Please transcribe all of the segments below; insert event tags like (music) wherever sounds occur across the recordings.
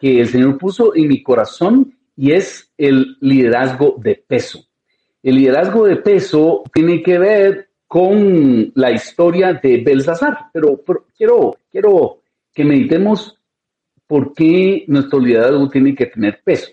que el Señor puso en mi corazón y es el liderazgo de peso. El liderazgo de peso tiene que ver con la historia de Belsasar, pero, quiero, quiero que meditemos por qué nuestro liderazgo tiene que tener peso.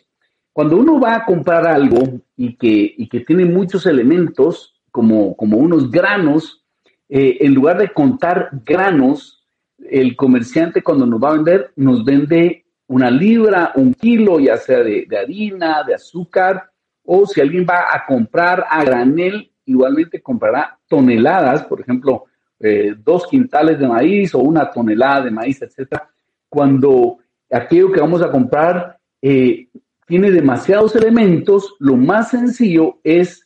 Cuando uno va a comprar algo y que, y que tiene muchos elementos, como, como unos granos, eh, en lugar de contar granos, el comerciante cuando nos va a vender, nos vende una libra, un kilo, ya sea de, harina, de azúcar, o si alguien va a comprar a granel, igualmente comprará toneladas, por ejemplo, eh, dos quintales de maíz o una tonelada de maíz, etcétera, cuando aquello que vamos a comprar eh, tiene demasiados elementos, lo más sencillo es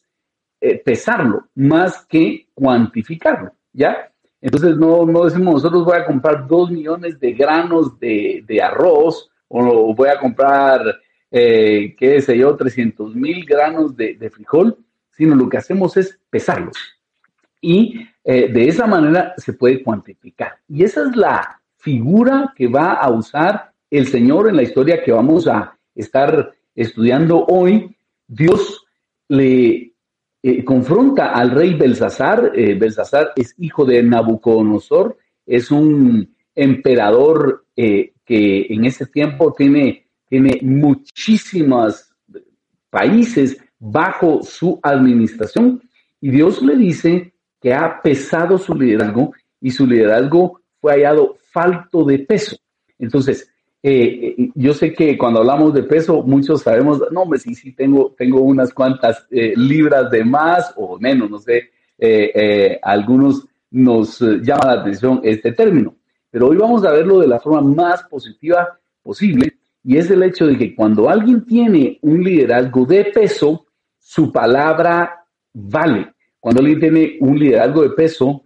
eh, pesarlo más que cuantificarlo, ¿ya? Entonces no, no decimos nosotros voy a comprar dos millones de granos de, de arroz o voy a comprar, eh, qué sé yo, 300 mil granos de, frijol, sino lo que hacemos es pesarlos. Y eh, de esa manera se puede cuantificar. Y esa es la figura que va a usar el Señor en la historia que vamos a estar estudiando hoy. Dios le eh, confronta al rey Belsasar. Belsasar es hijo de Nabucodonosor, es un emperador que en ese tiempo tiene, tiene muchísimos países bajo su administración y Dios le dice que ha pesado su liderazgo y su liderazgo fue hallado falto de peso. Entonces, eh, eh, yo sé que cuando hablamos de peso, muchos sabemos, no, hombre, sí, sí, tengo, tengo unas cuantas eh, libras de más o menos, no sé, algunos nos llama la atención este término. Pero hoy vamos a verlo de la forma más positiva posible y es el hecho de que cuando alguien tiene un liderazgo de peso, su palabra vale. Cuando alguien tiene un liderazgo de peso,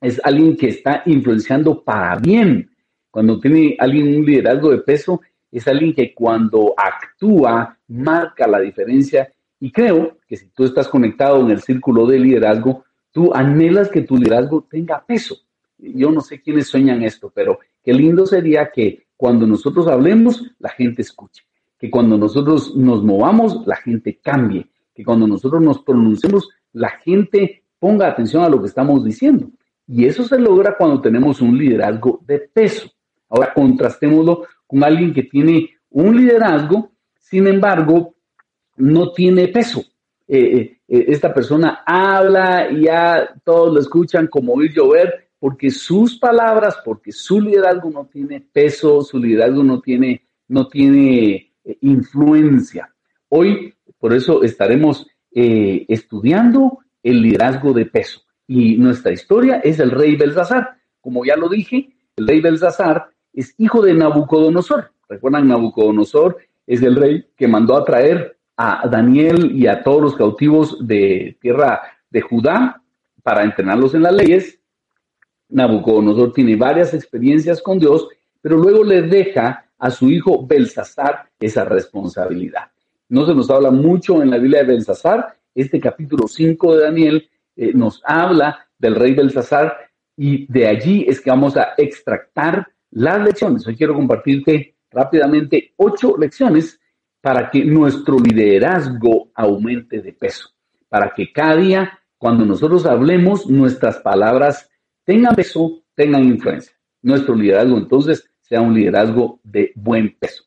es alguien que está influenciando para bien. Cuando tiene alguien un liderazgo de peso, es alguien que cuando actúa marca la diferencia. Y creo que si tú estás conectado en el círculo de liderazgo, tú anhelas que tu liderazgo tenga peso yo no sé quiénes sueñan esto, pero qué lindo sería que cuando nosotros hablemos, la gente escuche, que cuando nosotros nos movamos, la gente cambie, que cuando nosotros nos pronunciemos, la gente ponga atención a lo que estamos diciendo. Y eso se logra cuando tenemos un liderazgo de peso. Ahora contrastémoslo con alguien que tiene un liderazgo, sin embargo, no tiene peso. Eh, eh, eh, esta persona habla y ya todos lo escuchan como oír llover, porque sus palabras, porque su liderazgo no tiene peso, su liderazgo no tiene, no tiene eh, influencia. Hoy, por eso estaremos eh, estudiando el liderazgo de peso. Y nuestra historia es el rey Belsasar. Como ya lo dije, el rey Belsasar es hijo de Nabucodonosor. ¿Recuerdan? Nabucodonosor es el rey que mandó a traer a Daniel y a todos los cautivos de tierra de Judá para entrenarlos en las leyes Nabucodonosor tiene varias experiencias con Dios, pero luego le deja a su hijo Belsasar esa responsabilidad. No se nos habla mucho en la Biblia de Belsasar. Este capítulo 5 de Daniel eh, nos habla del rey Belsasar y de allí es que vamos a extractar las lecciones. Hoy quiero compartirte rápidamente ocho lecciones para que nuestro liderazgo aumente de peso, para que cada día, cuando nosotros hablemos, nuestras palabras tengan peso, tengan influencia. Nuestro liderazgo entonces sea un liderazgo de buen peso.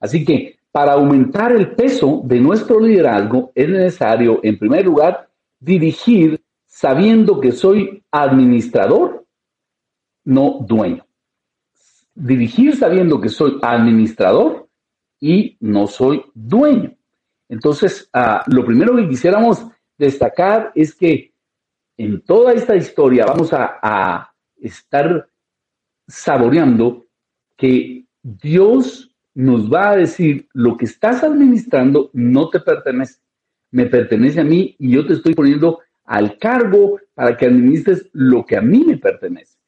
Así que para aumentar el peso de nuestro liderazgo es necesario, en primer lugar, dirigir sabiendo que soy administrador, no dueño. Dirigir sabiendo que soy administrador y no soy dueño. Entonces, ah, lo primero que quisiéramos destacar es que en toda esta historia vamos a, estar saboreando que Dios nos va a decir, lo que estás administrando no te pertenece, me pertenece a mí y yo te estoy poniendo al cargo para que administres lo que a mí me pertenece.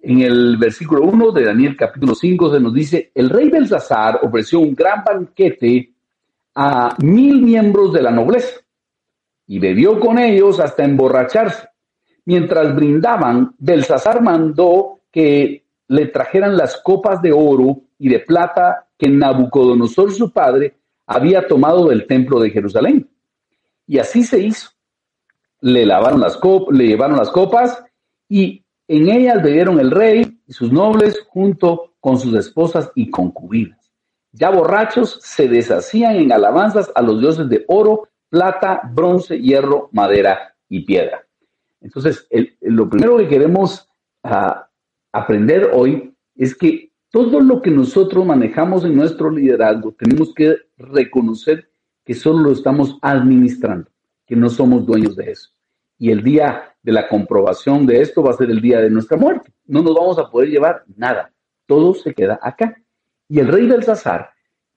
En el versículo 1 de Daniel capítulo 5 se nos dice, el rey Belsasar ofreció un gran banquete a mil miembros de la nobleza y bebió con ellos hasta emborracharse. Mientras brindaban, Belsasar mandó que le trajeran las copas de oro y de plata que Nabucodonosor su padre había tomado del templo de Jerusalén. Y así se hizo. Le lavaron las copas, le llevaron las copas y en ellas bebieron el rey y sus nobles junto con sus esposas y concubinas. Ya borrachos se deshacían en alabanzas a los dioses de oro, plata, bronce, hierro, madera y piedra. Entonces, lo primero que queremos ah, aprender hoy es que todo lo que nosotros manejamos en nuestro liderazgo tenemos que reconocer que solo lo estamos administrando, que no somos dueños de eso. Y el día de la comprobación de esto va a ser el día de nuestra muerte. No nos vamos a poder llevar nada. Todo se queda acá. Y el rey Belsasar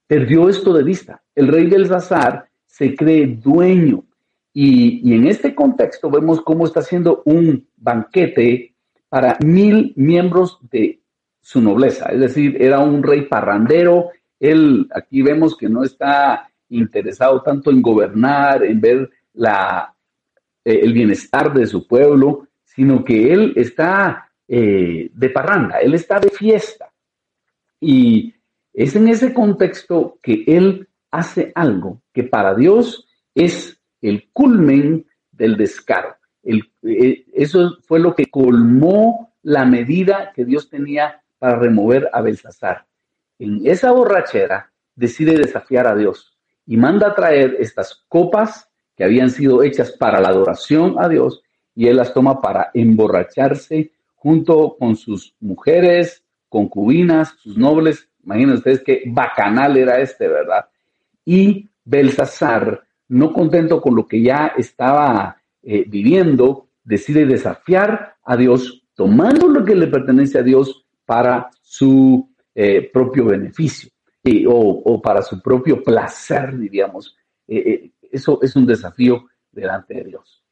perdió esto de vista. El rey Belsasar se cree dueño. Y, y en este contexto vemos cómo está haciendo un banquete para mil miembros de su nobleza, es decir, era un rey parrandero, él aquí vemos que no está interesado tanto en gobernar, en ver la, eh, el bienestar de su pueblo, sino que él está eh, de parranda, él está de fiesta. Y es en ese contexto que él hace algo que para Dios es el culmen del descaro. Eh, eso fue lo que colmó la medida que Dios tenía para remover a Belsasar. En esa borrachera decide desafiar a Dios y manda a traer estas copas que habían sido hechas para la adoración a Dios y él las toma para emborracharse junto con sus mujeres, concubinas, sus nobles. Imagínense ustedes qué bacanal era este, ¿verdad? Y Belsasar, no contento con lo que ya estaba eh, viviendo, decide desafiar a Dios, tomando lo que le pertenece a Dios para su eh, propio beneficio o, para su propio placer, diríamos. Eh, eh, eso es un desafío delante de Dios.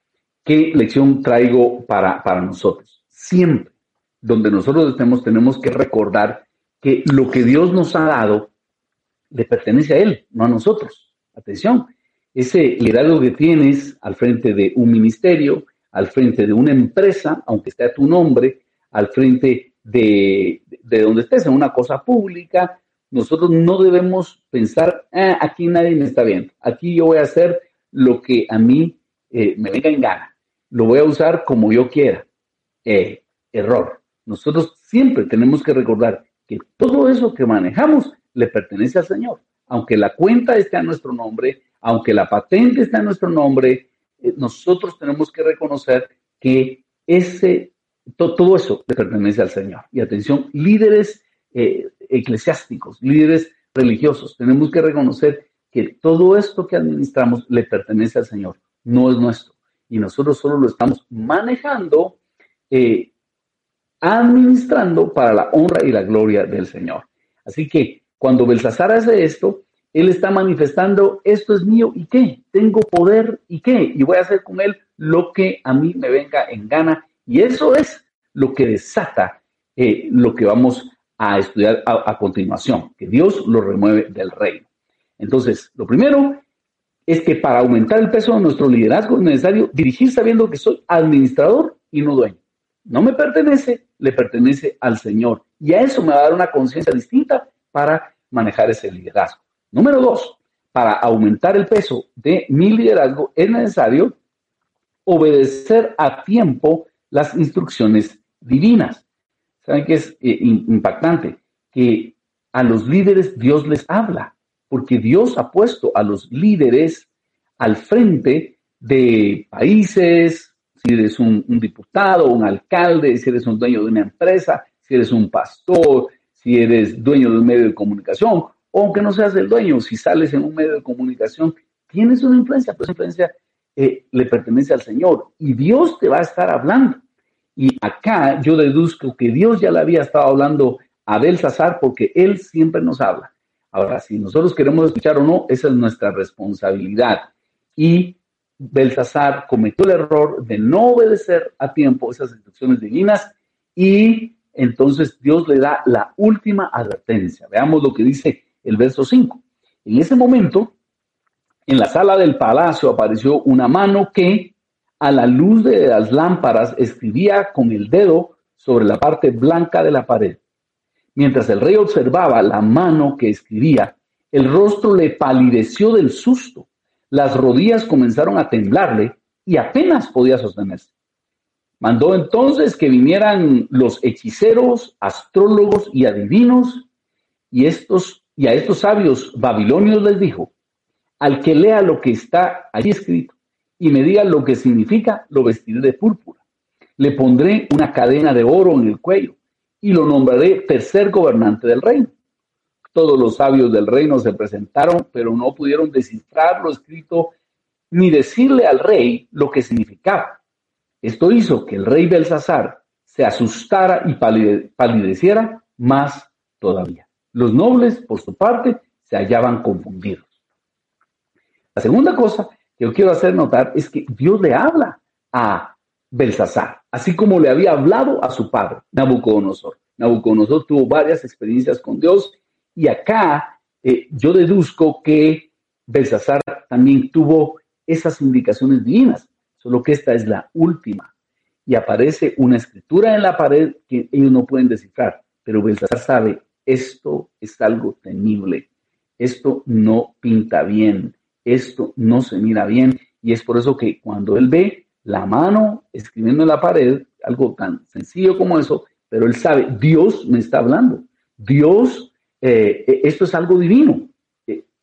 ¿Qué lección traigo para, para nosotros? Siempre donde nosotros estemos tenemos que recordar que lo que Dios nos ha dado le pertenece a Él, no a nosotros. Atención, ese liderazgo que tienes al frente de un ministerio, al frente de una empresa, aunque esté a tu nombre, al frente de, donde estés, en una cosa pública, nosotros no debemos pensar, ah, aquí nadie me está viendo, aquí yo voy a hacer lo que a mí eh, me venga en gana, lo voy a usar como yo quiera. Eh, error. Nosotros siempre tenemos que recordar que todo eso que manejamos le pertenece al Señor. Aunque la cuenta esté a nuestro nombre, aunque la patente esté a nuestro nombre, eh, nosotros tenemos que reconocer que ese todo, eso le pertenece al Señor. Y atención, líderes eh, eclesiásticos, líderes religiosos, tenemos que reconocer que todo esto que administramos le pertenece al Señor, no es nuestro. Y nosotros solo lo estamos manejando, eh, administrando para la honra y la gloria del Señor. Así que cuando Belsasar hace esto, él está manifestando, esto es mío y qué, tengo poder y qué, y voy a hacer con él lo que a mí me venga en gana y eso es lo que desata eh, lo que vamos a estudiar a, continuación, que Dios lo remueve del reino. Entonces, lo primero es que para aumentar el peso de nuestro liderazgo es necesario dirigir sabiendo que soy administrador y no dueño. No me pertenece, le pertenece al Señor. Y a eso me va a dar una conciencia distinta para manejar ese liderazgo. Número dos, para aumentar el peso de mi liderazgo es necesario obedecer a tiempo las instrucciones divinas. ¿Saben qué es eh, impactante? Que a los líderes Dios les habla, porque Dios ha puesto a los líderes al frente de países, si eres un, diputado, un alcalde, si eres un dueño de una empresa, si eres un pastor, si eres dueño de un medio de comunicación, o aunque no seas el dueño, si sales en un medio de comunicación, tienes una influencia, pero esa influencia eh, le pertenece al Señor y Dios te va a estar hablando. Y acá yo deduzco que Dios ya le había estado hablando a Belsasar porque Él siempre nos habla. Ahora, si nosotros queremos escuchar o no, esa es nuestra responsabilidad. Y Belsasar cometió el error de no obedecer a tiempo esas instrucciones divinas y entonces Dios le da la última advertencia. Veamos lo que dice el verso 5. En ese momento, en la sala del palacio apareció una mano que, a la luz de las lámparas, escribía con el dedo sobre la parte blanca de la pared. Mientras el rey observaba la mano que escribía, el rostro le palideció del susto, las rodillas comenzaron a temblarle y apenas podía sostenerse. Mandó entonces que vinieran los hechiceros, astrólogos y adivinos, y, y a estos sabios babilonios les dijo, al que lea lo que está allí escrito y me diga lo que significa, lo vestiré de púrpura. Le pondré una cadena de oro en el cuello y lo nombraré tercer gobernante del reino. Todos los sabios del reino se presentaron, pero no pudieron descifrar lo escrito ni decirle al rey lo que significaba. Esto hizo que el rey Belsasar se asustara y palideciera más todavía. Los nobles, por su parte, se hallaban confundidos. La segunda cosa que yo quiero hacer notar es que Dios le habla a Belsasar, así como le había hablado a su padre, Nabucodonosor. Nabucodonosor tuvo varias experiencias con Dios y acá eh, yo deduzco que Belsasar también tuvo esas indicaciones divinas, solo que esta es la última. Y aparece una escritura en la pared que ellos no pueden descifrar, pero Belsasar sabe, esto es algo temible, esto no pinta bien, esto no se mira bien, y es por eso que cuando él ve la mano escribiendo en la pared, algo tan sencillo como eso, pero él sabe, Dios me está hablando. Dios, eh, eh, esto es algo divino.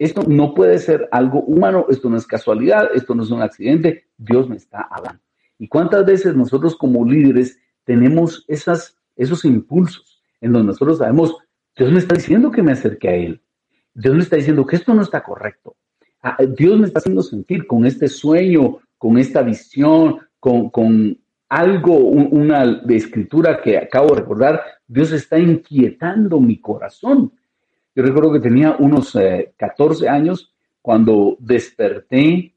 Esto no puede ser algo humano, esto no es casualidad, esto no es un accidente, Dios me está hablando. ¿Y cuántas veces nosotros como líderes tenemos esas, esos impulsos en donde nosotros sabemos, Dios me está diciendo que me acerque a Él, Dios me está diciendo que esto no está correcto, ah, Dios me está haciendo sentir con este sueño con esta visión, con, algo, una de escritura que acabo de recordar, Dios está inquietando mi corazón. Yo recuerdo que tenía unos 14 eh, años cuando desperté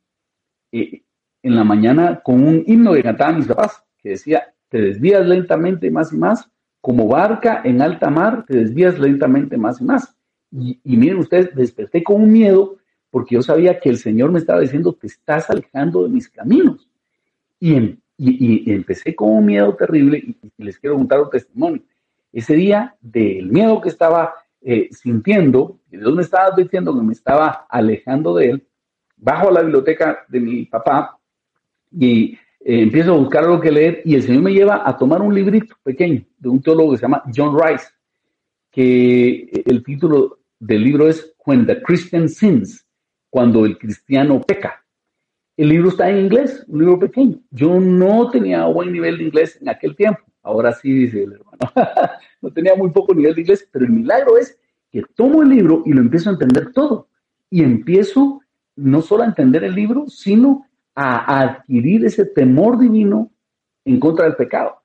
eh, en la mañana con un himno que cantaban mis papás, que decía, te desvías lentamente más y más, como barca en alta mar, te desvías lentamente más y más. Y, y miren ustedes, desperté con un miedo porque yo sabía que el Señor me estaba diciendo, te estás alejando de mis caminos. Y, em, empecé con un miedo terrible y, les quiero contar un testimonio. Ese día del miedo que estaba eh, sintiendo, que Dios me estaba advirtiendo que me estaba alejando de Él, bajo la biblioteca de mi papá y eh, empiezo a buscar algo que leer y el Señor me lleva a tomar un librito pequeño de un teólogo que se llama John Rice, que el título del libro es When the Christian Sins, cuando el cristiano peca. El libro está en inglés, un libro pequeño. Yo no tenía buen nivel de inglés en aquel tiempo. Ahora sí, dice el hermano. (laughs) no tenía muy poco nivel de inglés, pero el milagro es que tomo el libro y lo empiezo a entender todo. Y empiezo no solo a entender el libro, sino a adquirir ese temor divino en contra del pecado.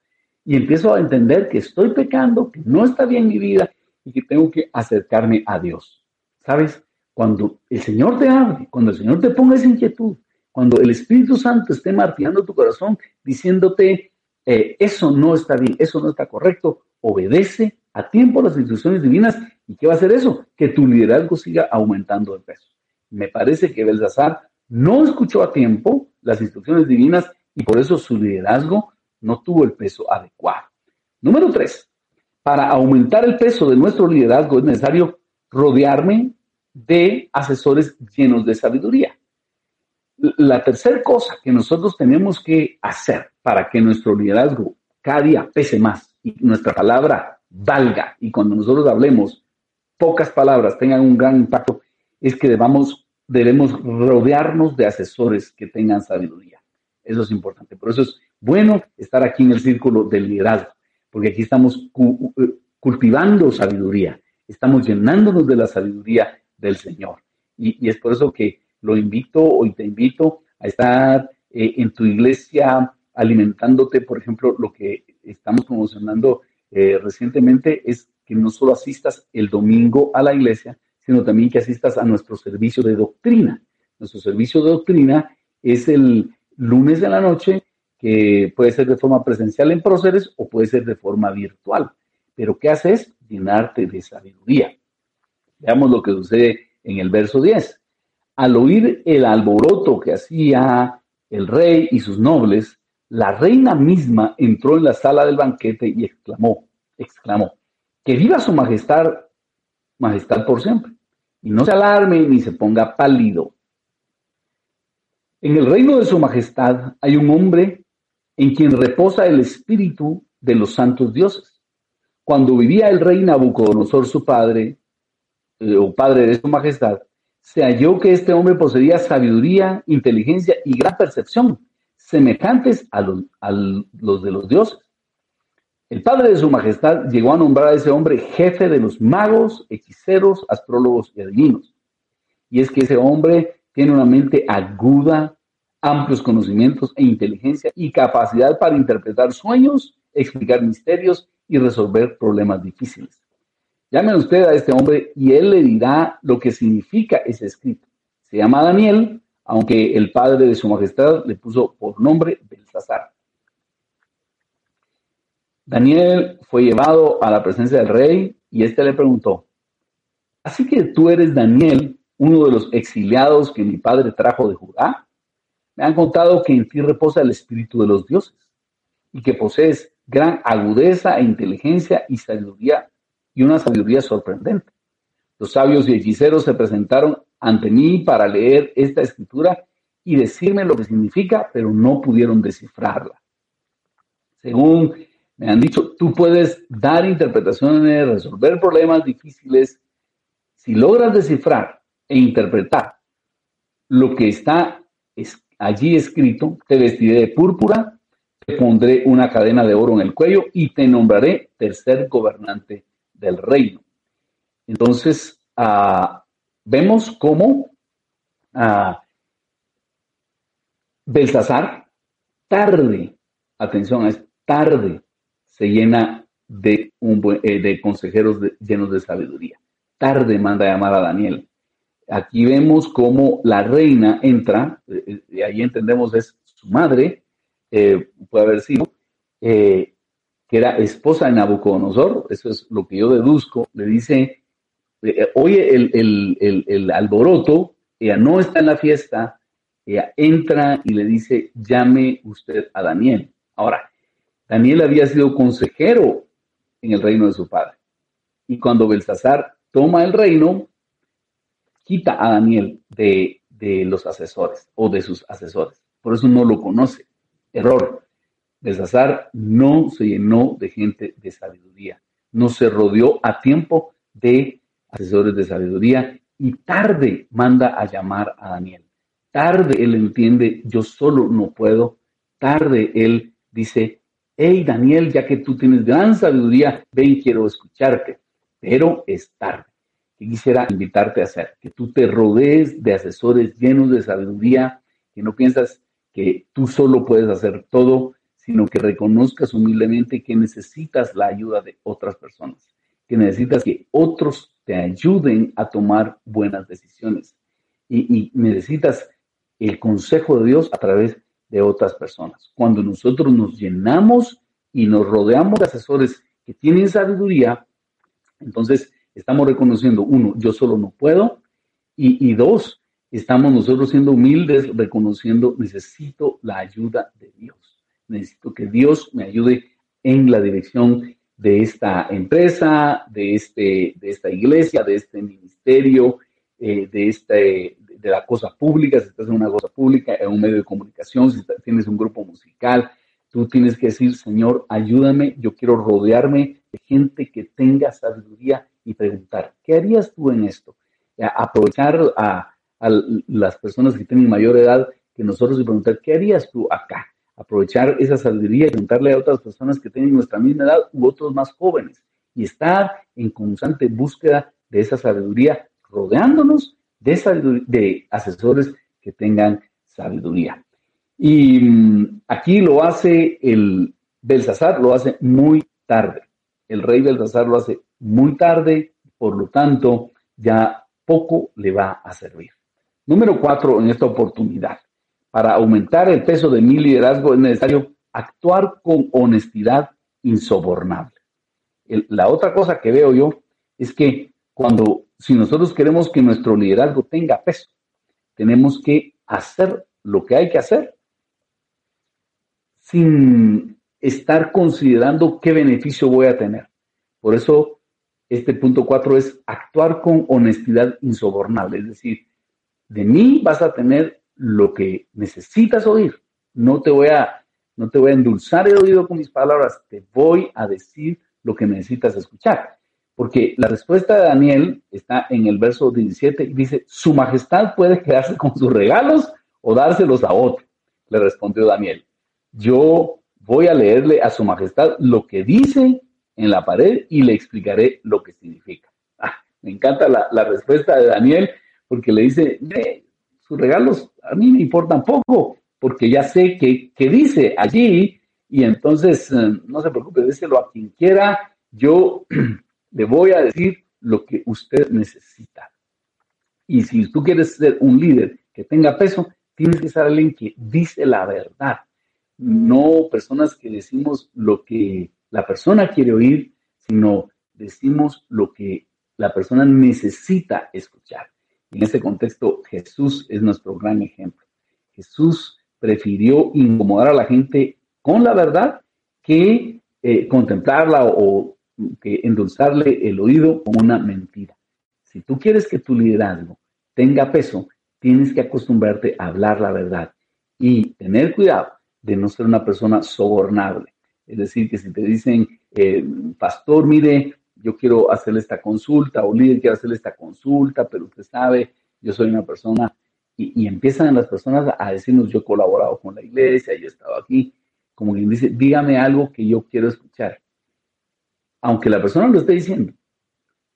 Y empiezo a entender que estoy pecando, que no está bien mi vida y que tengo que acercarme a Dios. ¿Sabes? Cuando el Señor te hable, cuando el Señor te ponga esa inquietud, cuando el Espíritu Santo esté martillando tu corazón, diciéndote, eh, eso no está bien, eso no está correcto, obedece a tiempo las instrucciones divinas. ¿Y qué va a hacer eso? Que tu liderazgo siga aumentando de peso. Me parece que Belsasar no escuchó a tiempo las instrucciones divinas y por eso su liderazgo no tuvo el peso adecuado. Número tres, para aumentar el peso de nuestro liderazgo es necesario rodearme de asesores llenos de sabiduría. La tercera cosa que nosotros tenemos que hacer para que nuestro liderazgo cada día pese más y nuestra palabra valga y cuando nosotros hablemos pocas palabras tengan un gran impacto es que debamos, debemos rodearnos de asesores que tengan sabiduría. Eso es importante. Por eso es bueno estar aquí en el círculo del liderazgo, porque aquí estamos cultivando sabiduría, estamos llenándonos de la sabiduría del Señor. Y, es por eso que lo invito hoy te invito a estar eh, en tu iglesia alimentándote, por ejemplo, lo que estamos promocionando eh, recientemente es que no solo asistas el domingo a la iglesia, sino también que asistas a nuestro servicio de doctrina. Nuestro servicio de doctrina es el lunes de la noche, que puede ser de forma presencial en Próceres o puede ser de forma virtual. Pero ¿qué haces? Llenarte de sabiduría. Veamos lo que sucede en el verso 10. Al oír el alboroto que hacía el rey y sus nobles, la reina misma entró en la sala del banquete y exclamó, exclamó, Que viva su majestad, majestad por siempre, y no se alarme ni se ponga pálido. En el reino de su majestad hay un hombre en quien reposa el espíritu de los santos dioses. Cuando vivía el rey Nabucodonosor, su padre, eh, o padre de su majestad, se halló que este hombre poseía sabiduría, inteligencia y gran percepción, semejantes a los, de los dioses. El padre de su majestad llegó a nombrar a ese hombre jefe de los magos, hechiceros, astrólogos y adivinos. Y es que ese hombre tiene una mente aguda, amplios conocimientos e inteligencia y capacidad para interpretar sueños, explicar misterios y resolver problemas difíciles. Llamen usted a este hombre y él le dirá lo que significa ese escrito. Se llama Daniel, aunque el padre de su majestad le puso por nombre Belsasar. Daniel fue llevado a la presencia del rey y éste le preguntó, ¿así que tú eres Daniel, uno de los exiliados que mi padre trajo de Judá? Me han contado que en ti reposa el espíritu de los dioses y que posees gran agudeza e inteligencia y sabiduría y una sabiduría sorprendente. Los sabios y hechiceros se presentaron ante mí para leer esta escritura y decirme lo que significa, pero no pudieron descifrarla. Según me han dicho, tú puedes dar interpretaciones, resolver problemas difíciles. Si logras descifrar e interpretar lo que está allí escrito, te vestiré de púrpura, te pondré una cadena de oro en el cuello y te nombraré tercer gobernante del reino. Entonces, ah, vemos cómo uh, Belsasar tarde, atención, es tarde, se llena de, eh, consejeros llenos de sabiduría. Tarde manda a llamar a Daniel. Aquí vemos cómo la reina entra, eh, y ahí entendemos es su madre, eh, puede haber sido, que era esposa de Nabucodonosor, eso es lo que yo deduzco, le dice, oye el, alboroto, ella no está en la fiesta, ella entra y le dice, llame usted a Daniel. Ahora, Daniel había sido consejero en el reino de su padre. Y cuando Belsasar toma el reino, quita a Daniel de, los asesores o de sus asesores. Por eso no lo conoce. Error. Belsasar no se llenó de gente de sabiduría. No se rodeó a tiempo de asesores de sabiduría y tarde manda a llamar a Daniel. Tarde él entiende, yo solo no puedo. Tarde él dice, hey Daniel, ya que tú tienes gran sabiduría, ven, quiero escucharte, pero es tarde. Y quisiera invitarte a hacer, que tú te rodees de asesores llenos de sabiduría, que no piensas que tú solo puedes hacer todo, sino que reconozcas humildemente que necesitas la ayuda de otras personas, que necesitas que otros te ayuden a tomar buenas decisiones y, y necesitas el consejo de Dios a través de otras personas. Cuando nosotros nos llenamos y nos rodeamos de asesores que tienen sabiduría, entonces estamos reconociendo, uno, yo solo no puedo, y, dos, estamos nosotros siendo humildes, reconociendo, necesito la ayuda de Dios. Necesito que Dios me ayude en la dirección de esta empresa, de, este, de esta iglesia, de este ministerio, eh, de, este, de la cosa pública, si estás en una cosa pública, en un medio de comunicación, si tienes un grupo musical, tú tienes que decir, Señor, ayúdame, yo quiero rodearme de gente que tenga sabiduría y preguntar, ¿qué harías tú en esto? Aprovechar a, las personas que tienen mayor edad que nosotros y preguntar, ¿qué harías tú acá? Aprovechar esa sabiduría y preguntarle a otras personas que tienen nuestra misma edad u otros más jóvenes y estar en constante búsqueda de esa sabiduría, rodeándonos de, de asesores que tengan sabiduría. Y mm, aquí lo hace el Belsasar, lo hace muy tarde. El rey Belsasar lo hace muy tarde, por lo tanto, ya poco le va a servir. Número cuatro, en esta oportunidad, para aumentar el peso de mi liderazgo es necesario actuar con honestidad insobornable. la otra cosa que veo yo es que cuando si nosotros queremos que nuestro liderazgo tenga peso, tenemos que hacer lo que hay que hacer sin estar considerando qué beneficio voy a tener. Por eso este punto cuatro es actuar con honestidad insobornable, es decir, de mí vas a tener lo que necesitas oír. No te voy a, no te voy a endulzar el oído con mis palabras, te voy a decir lo que necesitas escuchar. Porque la respuesta de Daniel está en el verso 17 y dice, su majestad puede quedarse con sus regalos o dárselos a otro. Le respondió Daniel, yo voy a leerle a su majestad lo que dice en la pared y le explicaré lo que significa. Ah, me encanta la, respuesta de Daniel porque le dice, sus regalos a mí me importan poco porque ya sé que, dice allí y entonces eh, no se preocupe, déselo a quien quiera, yo (clears throat) le voy a decir lo que usted necesita. Y si tú quieres ser un líder que tenga peso, tienes que ser alguien que dice la verdad, no personas que decimos lo que la persona quiere oír, sino decimos lo que la persona necesita escuchar. En este contexto, Jesús es nuestro gran ejemplo. Jesús prefirió incomodar a la gente con la verdad que eh, contemplarla o, que endulzarle el oído con una mentira. Si tú quieres que tu liderazgo tenga peso, tienes que acostumbrarte a hablar la verdad y tener cuidado de no ser una persona sobornable. Es decir, que si te dicen, eh, pastor, mire, yo quiero hacerle esta consulta, o líder, quiero hacerle esta consulta, pero usted sabe, yo soy una persona, y, empiezan las personas a decirnos, yo he colaborado con la iglesia, yo he estado aquí, como quien dice, dígame algo que yo quiero escuchar. Aunque la persona lo esté diciendo,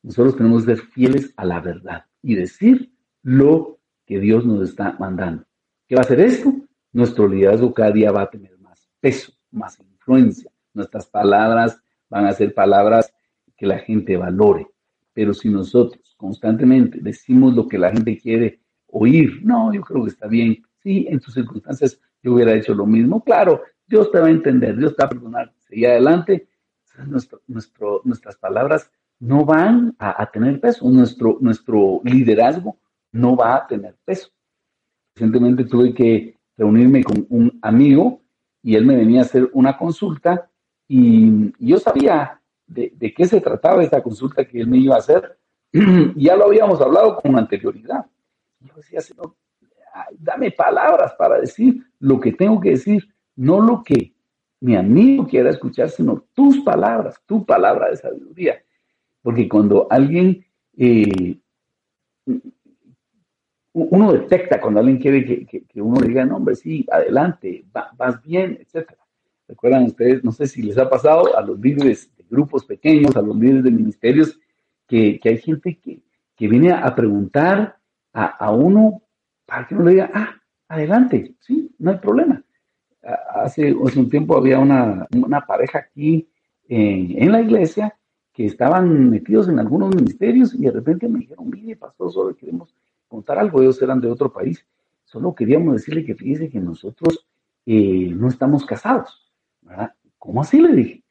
nosotros tenemos que ser fieles a la verdad y decir lo que Dios nos está mandando. ¿Qué va a hacer esto? Nuestro liderazgo cada día va a tener más peso, más influencia. Nuestras palabras van a ser palabras que la gente valore. Pero si nosotros constantemente decimos lo que la gente quiere oír, no, yo creo que está bien. Sí, en tus circunstancias yo hubiera hecho lo mismo. Claro, Dios te va a entender, Dios te va a perdonar. Seguir adelante. Nuestro, nuestro, nuestras palabras no van a, a, tener peso. Nuestro, nuestro liderazgo no va a tener peso. Recientemente tuve que reunirme con un amigo y él me venía a hacer una consulta y yo sabía de, qué se trataba esta consulta que él me iba a hacer. (clears throat) ya lo habíamos hablado con anterioridad. Yo decía, Señor, dame palabras para decir lo que tengo que decir, no lo que mi amigo quiera escuchar, sino tus palabras, tu palabra de sabiduría. Porque cuando alguien eh, uno detecta cuando alguien quiere que, uno le diga, no, hombre, sí, adelante, vas bien, etcétera. Recuerdan ustedes, no sé si les ha pasado a los líderes de grupos pequeños, a los líderes de ministerios, que, hay gente que, viene a preguntar a, uno para que uno le diga, ah, adelante, sí, no hay problema. Hace, un tiempo había una, pareja aquí en, en, la iglesia que estaban metidos en algunos ministerios y de repente me dijeron, mire, pastor, solo queremos contar algo, ellos eran de otro país. Solo queríamos decirle que fíjese que nosotros eh, no estamos casados. ¿verdad? ¿Cómo así? Le dije.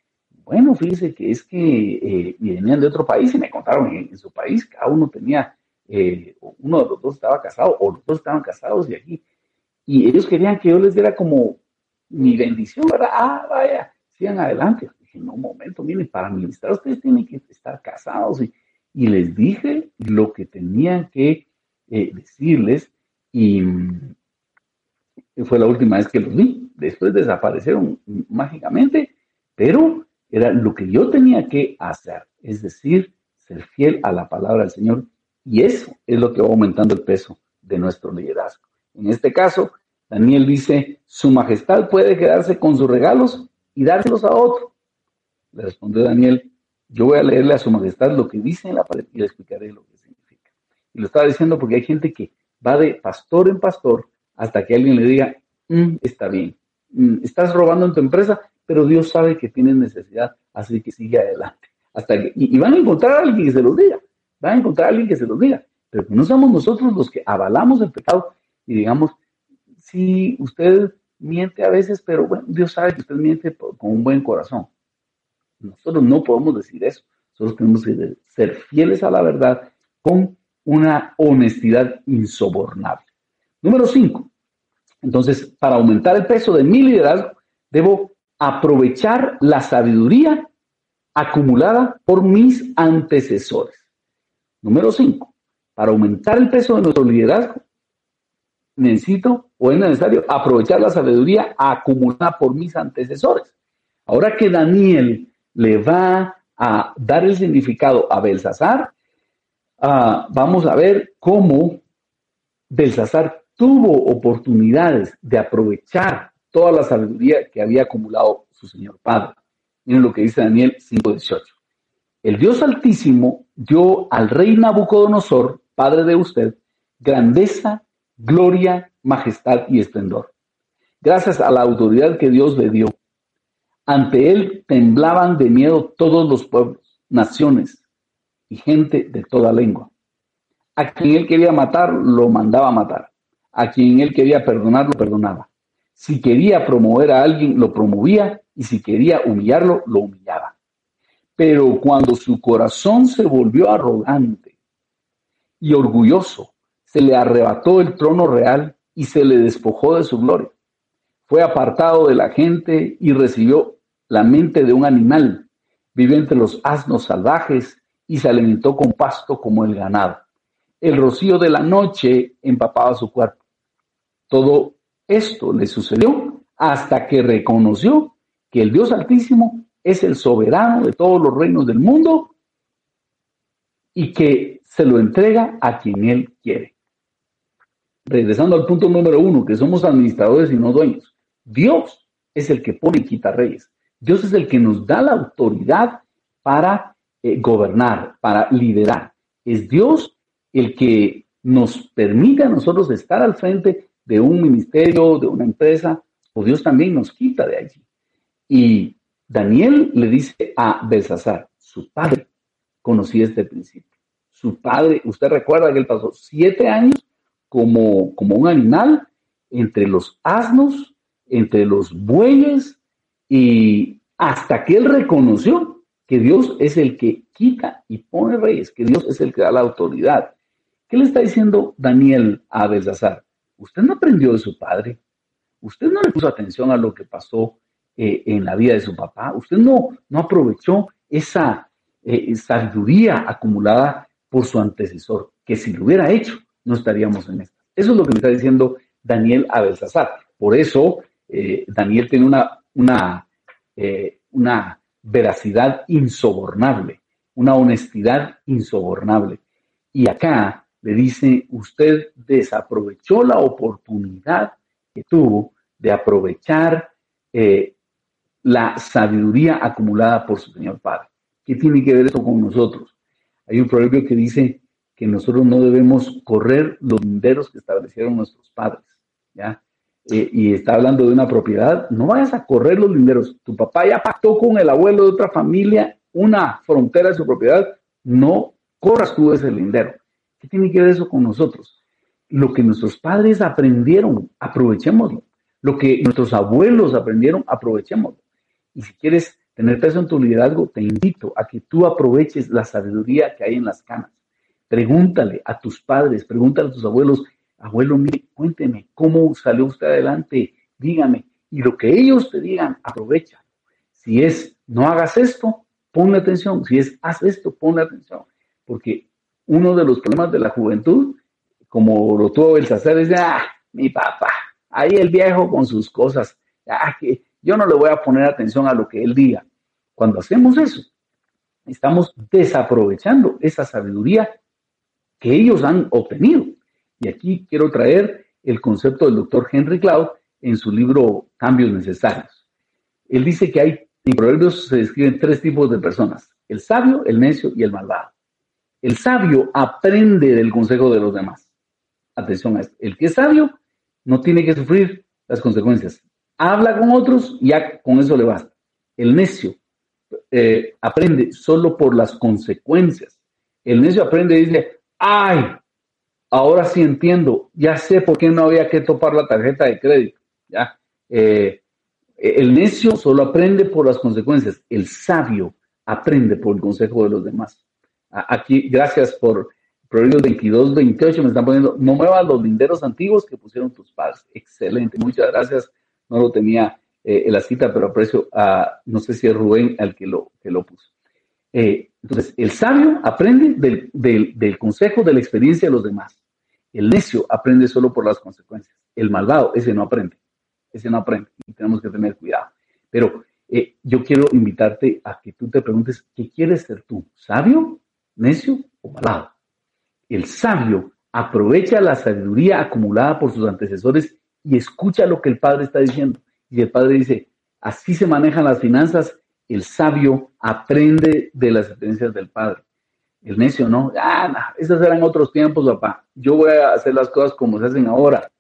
Bueno, fíjese que es que eh, venían de otro país y me contaron en, su país, cada uno tenía, eh, uno de los dos estaba casado o los dos estaban casados y aquí. Y ellos querían que yo les diera como mi bendición, ¿verdad? Ah, vaya, sigan adelante. Dije, no, un momento, miren, para ministrar ustedes tienen que estar casados. Y, y les dije lo que tenían que eh, decirles y fue la última vez que los vi. Después desaparecieron mágicamente, pero era lo que yo tenía que hacer, es decir, ser fiel a la palabra del Señor y eso es lo que va aumentando el peso de nuestro liderazgo. En este caso, Daniel dice, su majestad puede quedarse con sus regalos y dárselos a otro. Le respondió Daniel, yo voy a leerle a su majestad lo que dice en la pared y le explicaré lo que y lo estaba diciendo porque hay gente que va de pastor en pastor hasta que alguien le diga, mm, está bien, mm, estás robando en tu empresa, pero Dios sabe que tienes necesidad, así que sigue adelante. Hasta y, van a encontrar a alguien que se los diga, van a encontrar a alguien que se los diga, pero no somos nosotros los que avalamos el pecado y digamos, sí, usted miente a veces, pero bueno, Dios sabe que usted miente con un buen corazón. Nosotros no podemos decir eso. Nosotros tenemos que ser fieles a la verdad con una honestidad insobornable. Número cinco. Entonces, para aumentar el peso de mi liderazgo, debo aprovechar la sabiduría acumulada por mis antecesores. Número 5. Para aumentar el peso de nuestro liderazgo, necesito o es necesario aprovechar la sabiduría acumulada por mis antecesores. Ahora que Daniel le va a dar el significado a Belsasar, ah, vamos a ver cómo Belsasar tuvo oportunidades de aprovechar toda la sabiduría que había acumulado su señor padre. Miren lo que dice Daniel 5.18. El Dios Altísimo dio al rey Nabucodonosor, padre de usted, grandeza, gloria, majestad y esplendor. Gracias a la autoridad que Dios le dio, ante él temblaban de miedo todos los pueblos, naciones y gente de toda lengua. A quien él quería matar, lo mandaba matar. A quien él quería perdonar, lo perdonaba. Si quería promover a alguien, lo promovía y si quería humillarlo, lo humillaba. Pero cuando su corazón se volvió arrogante y orgulloso, se le arrebató el trono real y se le despojó de su gloria. Fue apartado de la gente y recibió la mente de un animal. Vivió entre los asnos salvajes y se alimentó con pasto como el ganado. El rocío de la noche empapaba su cuerpo. Todo esto le sucedió hasta que reconoció que el Dios Altísimo es el soberano de todos los reinos del mundo y que se lo entrega a quien él quiere. Regresando al punto número uno, que somos administradores y no dueños. Dios es el que pone y quita reyes. Dios es el que nos da la autoridad para eh, gobernar, para liderar. Es Dios el que nos permite a nosotros estar al frente de un ministerio, de una empresa, o Dios también nos quita de allí. Y Daniel le dice a Belsasar, su padre conocía este principio. Su padre, usted recuerda que él pasó siete años como, como un animal entre los asnos, entre los bueyes, y hasta que él reconoció que Dios es el que quita y pone reyes, que Dios es el que da la autoridad. ¿Qué le está diciendo Daniel a Belsasar? Usted no aprendió de su padre. Usted no le puso atención a lo que pasó eh, en la vida de su papá. Usted no, no aprovechó esa eh, sabiduría acumulada por su antecesor, que si lo hubiera hecho, no estaríamos en esto. Eso es lo que me está diciendo Daniel a Belsasar. Por eso, eh, Daniel tiene una, una, una veracidad insobornable, una honestidad insobornable. Y acá le dice, usted desaprovechó la oportunidad que tuvo de aprovechar eh, la sabiduría acumulada por su Señor Padre. ¿Qué tiene que ver eso con nosotros? Hay un proverbio que dice que nosotros no debemos correr los linderos que establecieron nuestros padres, ¿ya? Eh, y está hablando de una propiedad, no vayas a correr los linderos. Tu papá ya pactó con el abuelo de otra familia una frontera de su propiedad, no corras tú ese lindero. ¿Qué tiene que ver eso con nosotros? Lo que nuestros padres aprendieron, aprovechémoslo. Lo que nuestros abuelos aprendieron, aprovechémoslo. Y si quieres tener peso en tu liderazgo, te invito a que tú aproveches la sabiduría que hay en las canas. Pregúntale a tus padres, pregúntale a tus abuelos, abuelo, mire, cuénteme, ¿cómo salió usted adelante? Dígame. Y lo que ellos te digan, aprovecha. Si es, no hagas esto, ponle atención. Si es, haz esto, ponle atención. Porque uno de los problemas de la juventud, como lo tuvo el sacerdote, es, ah, mi papá, ahí el viejo con sus cosas, ah, que yo no le voy a poner atención a lo que él diga. Cuando hacemos eso, estamos desaprovechando esa sabiduría que ellos han obtenido. Y aquí quiero traer el concepto del doctor Henry Cloud en su libro Cambios Necesarios. Él dice que hay, en Proverbios se describen tres tipos de personas, el sabio, el necio y el malvado. El sabio aprende del consejo de los demás. Atención a esto. El que es sabio no tiene que sufrir las consecuencias. Habla con otros y ya con eso le basta. El necio eh, aprende solo por las consecuencias. El necio aprende y dice, ay, ahora sí entiendo, ya sé por qué no había que topar la tarjeta de crédito. ¿ya? Eh, el necio solo aprende por las consecuencias. El sabio aprende por el consejo de los demás. Aquí, gracias por Proverbios 22, 28, me están poniendo, no muevas los linderos antiguos que pusieron tus padres. Excelente, muchas gracias. No lo tenía eh, en la cita, pero aprecio a, no sé si es Rubén el que lo, que lo puso. Eh, entonces, el sabio aprende del, del, consejo, de la experiencia de los demás. El necio aprende solo por las consecuencias. El malvado, ese no aprende. Ese no aprende. Y tenemos que tener cuidado. Pero eh, yo quiero invitarte a que tú te preguntes, ¿qué quieres ser tú? ¿Sabio, necio o malvado? El sabio aprovecha la sabiduría acumulada por sus antecesores y escucha lo que el padre está diciendo. Y el padre dice, así se manejan las finanzas, el sabio aprende de las experiencias del padre. El necio no, ah, esos eran otros tiempos, papá. Yo voy a hacer las cosas como se hacen ahora.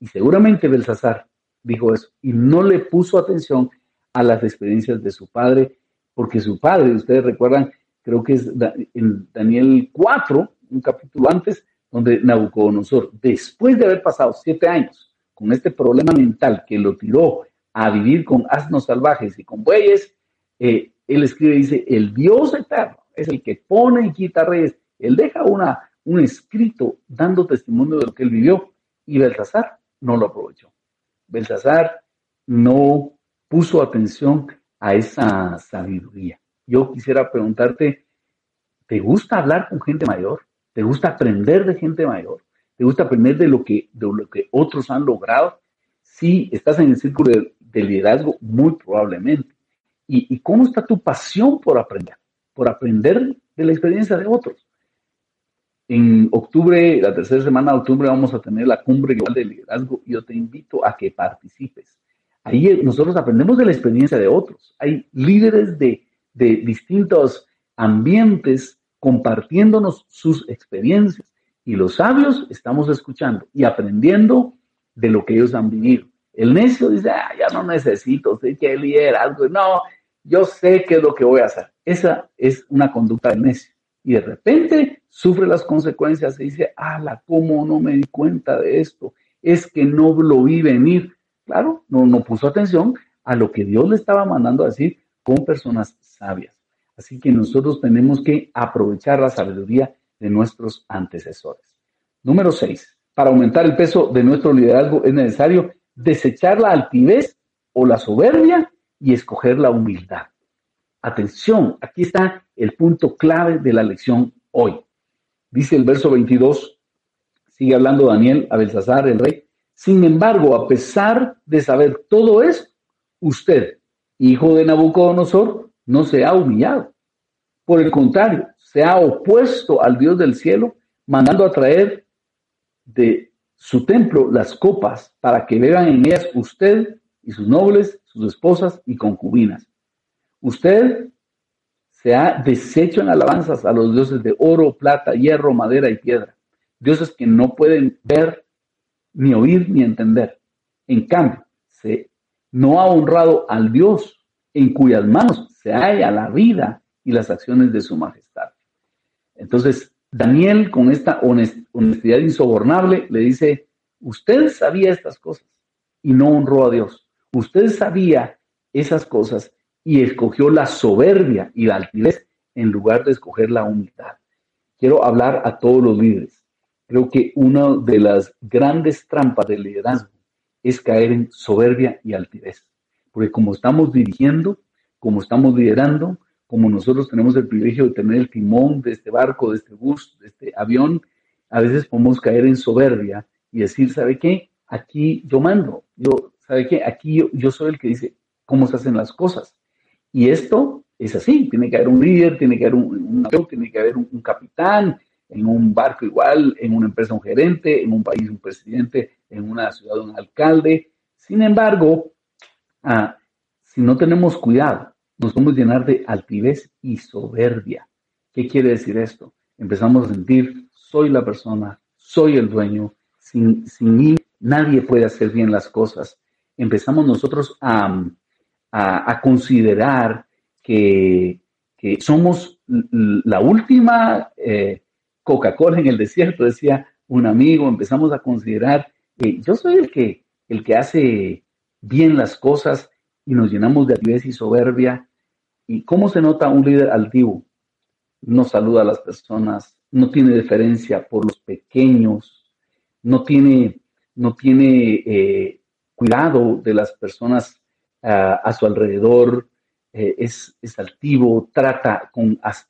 Y seguramente Belsasar dijo eso y no le puso atención a las experiencias de su padre, porque su padre, ustedes recuerdan, creo que es en Daniel 4, un capítulo antes, donde Nabucodonosor, después de haber pasado siete años con este problema mental que lo tiró a vivir con asnos salvajes y con bueyes, eh, él escribe dice, el Dios eterno es el que pone y quita reyes. Él deja una, un escrito dando testimonio de lo que él vivió y Belsasar no lo aprovechó. Belsasar no puso atención a esa sabiduría. Yo quisiera preguntarte, ¿te gusta hablar con gente mayor? ¿Te gusta aprender de gente mayor? ¿Te gusta aprender de lo que, de lo que otros han logrado? Si estás en el círculo de, liderazgo, muy probablemente. ¿Y, ¿Y, cómo está tu pasión por aprender? Por aprender de la experiencia de otros. En octubre, la tercera semana de octubre, vamos a tener la cumbre global de liderazgo y yo te invito a que participes. Ahí nosotros aprendemos de la experiencia de otros. Hay líderes de, de distintos ambientes compartiéndonos sus experiencias. Y los sabios estamos escuchando y aprendiendo de lo que ellos han vivido. El necio dice, ah, ya no necesito, sé que liderazgo. No, yo sé qué es lo que voy a hacer. Esa es una conducta del necio. Y de repente sufre las consecuencias y dice, ala, ¿cómo no me di cuenta de esto? Es que no lo vi venir. Claro, no, no puso atención a lo que Dios le estaba mandando a decir con personas sabias. Así que nosotros tenemos que aprovechar la sabiduría de nuestros antecesores. Número seis, para aumentar el peso de nuestro liderazgo es necesario desechar la altivez o la soberbia y escoger la humildad. Atención, aquí está el punto clave de la lección hoy. Dice el verso 22, sigue hablando Daniel a Belsasar, el rey. Sin embargo, a pesar de saber todo esto, usted, hijo de Nabucodonosor, no se ha humillado. Por el contrario, se ha opuesto al Dios del cielo, mandando a traer de su templo las copas para que beban en ellas usted y sus nobles, sus esposas y concubinas. Usted se ha deshecho en alabanzas a los dioses de oro, plata, hierro, madera y piedra, dioses que no pueden ver, ni oír, ni entender. En cambio, se no ha honrado al Dios en cuyas manos se halla la vida y las acciones de su majestad. Entonces, Daniel, con esta honestidad insobornable, le dice, usted sabía estas cosas y no honró a Dios. Usted sabía esas cosas y escogió la soberbia y la altivez en lugar de escoger la humildad. Quiero hablar a todos los líderes. Creo que una de las grandes trampas del liderazgo es caer en soberbia y altivez. Porque como estamos dirigiendo, como estamos liderando, como nosotros tenemos el privilegio de tener el timón de este barco, de este bus, de este avión, a veces podemos caer en soberbia y decir, ¿sabe qué? Aquí yo mando, yo, ¿sabe qué? Aquí yo, soy el que dice cómo se hacen las cosas. Y esto es así, tiene que haber un líder, tiene que haber un, avión, tiene que haber un, capitán, en un barco igual, en una empresa un gerente, en un país un presidente, en una ciudad un alcalde. Sin embargo, ah, si no tenemos cuidado, nos podemos llenar de altivez y soberbia. ¿Qué quiere decir esto? Empezamos a sentir, soy la persona, soy el dueño, sin, sin mí nadie puede hacer bien las cosas. Empezamos nosotros a, a, considerar que, que, somos la última eh, Coca-Cola en el desierto, decía un amigo, empezamos a considerar yo soy el que, el que hace bien las cosas y nos llenamos de altivez y soberbia. ¿Y cómo se nota un líder altivo? No saluda a las personas, no tiene deferencia por los pequeños, no tiene, no tiene eh, cuidado de las personas a su alrededor, eh, es, altivo, trata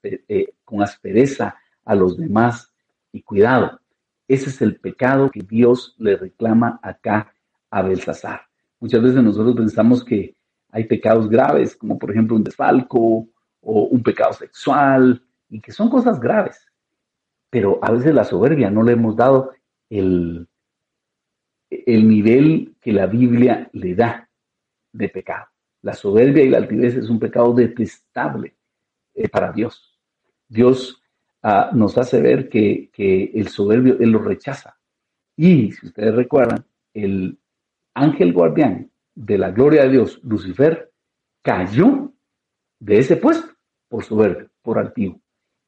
eh, con aspereza a los demás y cuidado. Ese es el pecado que Dios le reclama acá a Belsasar. Muchas veces nosotros pensamos que hay pecados graves, como por ejemplo un desfalco o un pecado sexual, y que son cosas graves. Pero a veces la soberbia no le hemos dado el, el nivel que la Biblia le da de pecado. La soberbia y la altivez es un pecado detestable eh, para Dios. Dios ah, nos hace ver que, que, el soberbio, Él lo rechaza. Y si ustedes recuerdan, el ángel guardián de la gloria de Dios, Lucifer, cayó de ese puesto por soberbio, por altivo.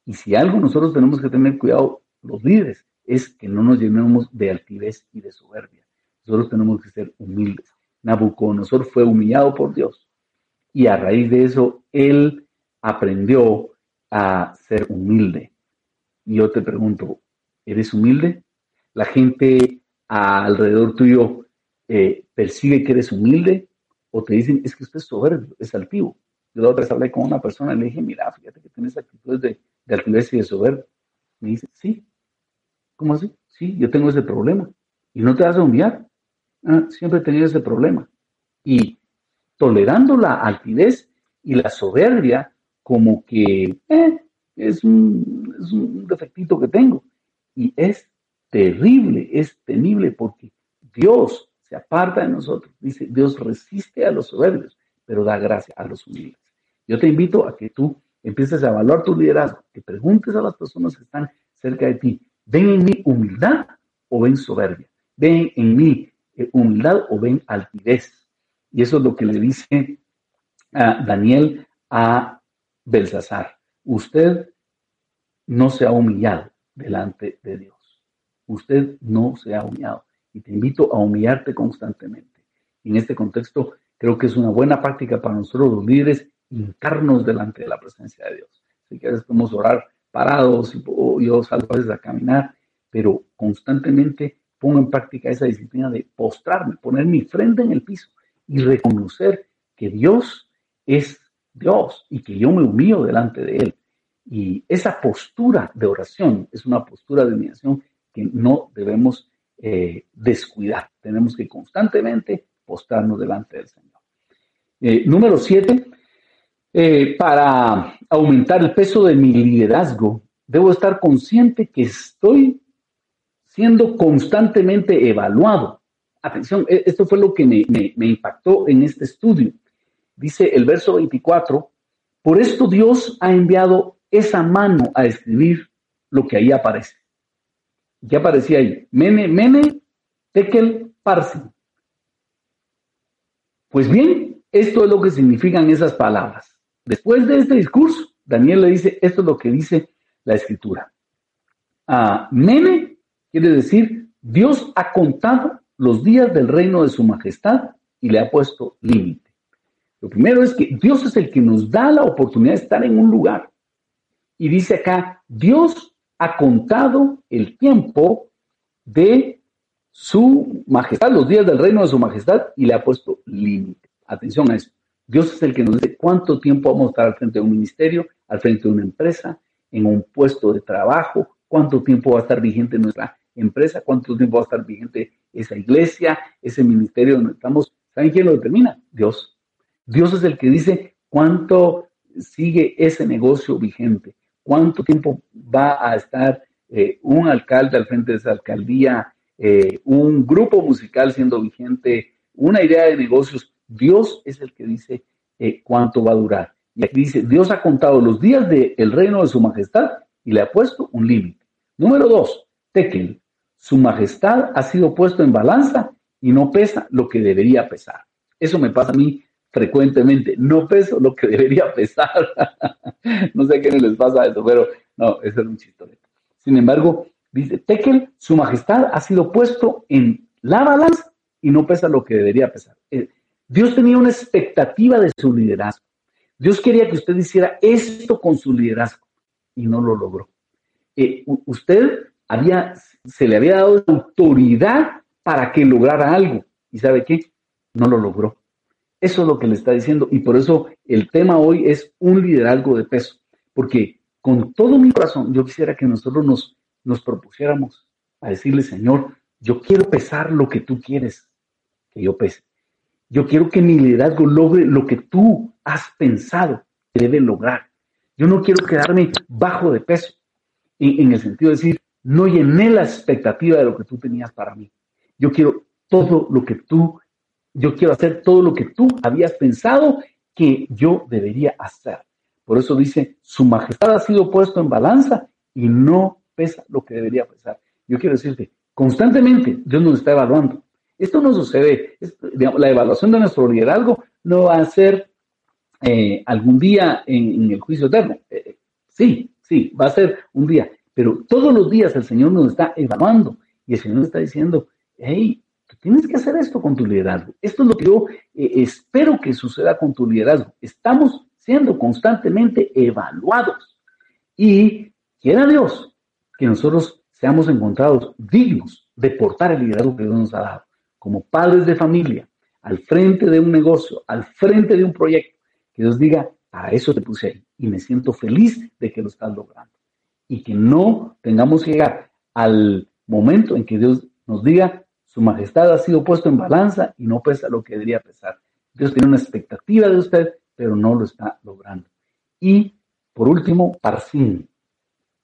Y si algo nosotros tenemos que tener cuidado, los líderes, es que no nos llenemos de altivez y de soberbia. Nosotros tenemos que ser humildes. Nabucodonosor fue humillado por Dios y a raíz de eso él aprendió a ser humilde. Yo te pregunto, ¿eres humilde? La gente alrededor tuyo eh, percibe que eres humilde o te dicen, es que usted es soberbio, es altivo. Yo la otra vez hablé con una persona y le dije, mira, fíjate que tienes actitudes de, de altivez y de soberbia. Me dice, sí. ¿Cómo así? Sí, yo tengo ese problema. ¿Y no te vas a humillar? Ah, siempre he tenido ese problema. Y tolerando la altivez y la soberbia como que eh, es, un, es un defectito que tengo. Y es terrible, es temible porque Dios se aparta de nosotros. Dice, Dios resiste a los soberbios, pero da gracia a los humildes. Yo te invito a que tú empieces a evaluar tu liderazgo, que preguntes a las personas que están cerca de ti, ¿ven en mí humildad o ven soberbia? ¿Ven en mí eh, humildad o ven altivez? Y eso es lo que le dice a Daniel a Belsasar. Usted no se ha humillado delante de Dios. Usted no se ha humillado. Y te invito a humillarte constantemente. En este contexto, creo que es una buena práctica para nosotros los líderes hincarnos delante de la presencia de Dios. Si quieres podemos orar parados y yo salgo a veces a caminar, pero constantemente pongo en práctica esa disciplina de postrarme, poner mi frente en el piso y reconocer que Dios es Dios y que yo me humillo delante de Él. Y esa postura de oración es una postura de humillación que no debemos eh, descuidar. Tenemos que constantemente postrarnos delante del Señor. Eh, número siete, eh, para aumentar el peso de mi liderazgo, debo estar consciente que estoy siendo constantemente evaluado. Atención, e, esto fue lo que me, me impactó en este estudio. Dice el verso 24, por esto Dios ha enviado esa mano a escribir lo que ahí aparece. ¿Qué aparecía ahí? Mene, mene, tekel, parsi. Pues bien, esto es lo que significan esas palabras. Después de este discurso, Daniel le dice, esto es lo que dice la escritura. Ah, mene quiere decir, Dios ha contado los días del reino de su majestad y le ha puesto límite. Lo primero es que Dios es el que nos da la oportunidad de estar en un lugar. Y dice acá, Dios ha contado el tiempo de su majestad, los días del reino de su majestad, y le ha puesto límite. Atención a esto. Dios es el que nos dice cuánto tiempo vamos a estar al frente de un ministerio, al frente de una empresa, en un puesto de trabajo, cuánto tiempo va a estar vigente nuestra empresa, cuánto tiempo va a estar vigente esa iglesia, ese ministerio donde estamos. ¿Saben quién lo determina? Dios. Dios es el que dice cuánto sigue ese negocio vigente, cuánto tiempo va a estar eh, un alcalde al frente de esa alcaldía, eh, un grupo musical siendo vigente, una idea de negocios Dios es el que dice eh, cuánto va a durar. Y aquí dice, Dios ha contado los días del reino de su majestad y le ha puesto un límite. Número dos, Tekel. Su majestad ha sido puesto en balanza y no pesa lo que debería pesar. Eso me pasa a mí frecuentemente. No peso lo que debería pesar. (laughs) no sé qué les pasa eso, pero no, eso es un chiste. Sin embargo, dice Tekel, su majestad ha sido puesto en la balanza y no pesa lo que debería pesar. Eh, Dios tenía una expectativa de su liderazgo. Dios quería que usted hiciera esto con su liderazgo y no lo logró. Eh, usted había, se le había dado autoridad para que lograra algo. ¿Y sabe qué? No lo logró. Eso es lo que le está diciendo y por eso el tema hoy es un liderazgo de peso, porque con todo mi corazón yo quisiera que nosotros nos, nos propusiéramos a decirle, Señor, yo quiero pesar lo que tú quieres que yo pese. Yo quiero que mi liderazgo logre lo que tú has pensado que debe lograr. Yo no quiero quedarme bajo de peso, en, en el sentido de decir, no llené la expectativa de lo que tú tenías para mí. Yo quiero todo lo que tú yo quiero hacer todo lo que tú habías pensado que yo debería hacer. Por eso dice, su majestad ha sido puesto en balanza y no pesa lo que debería pesar. Yo quiero decirte, constantemente Dios nos está evaluando. Esto no sucede, la evaluación de nuestro liderazgo no va a ser eh, algún día en, el juicio eterno. Eh, sí, sí, va a ser un día, pero todos los días el Señor nos está evaluando y el Señor nos está diciendo, hey, tienes que hacer esto con tu liderazgo. Esto es lo que yo eh, espero que suceda con tu liderazgo. Estamos siendo constantemente evaluados. Y quiera Dios que nosotros seamos encontrados dignos de portar el liderazgo que Dios nos ha dado. Como padres de familia, al frente de un negocio, al frente de un proyecto. Que Dios diga, para eso te puse ahí. Y me siento feliz de que lo estás logrando. Y que no tengamos que llegar al momento en que Dios nos diga, su majestad ha sido puesto en balanza y no pesa lo que debería pesar. Dios tiene una expectativa de usted, pero no lo está logrando. Y por último, Parsin,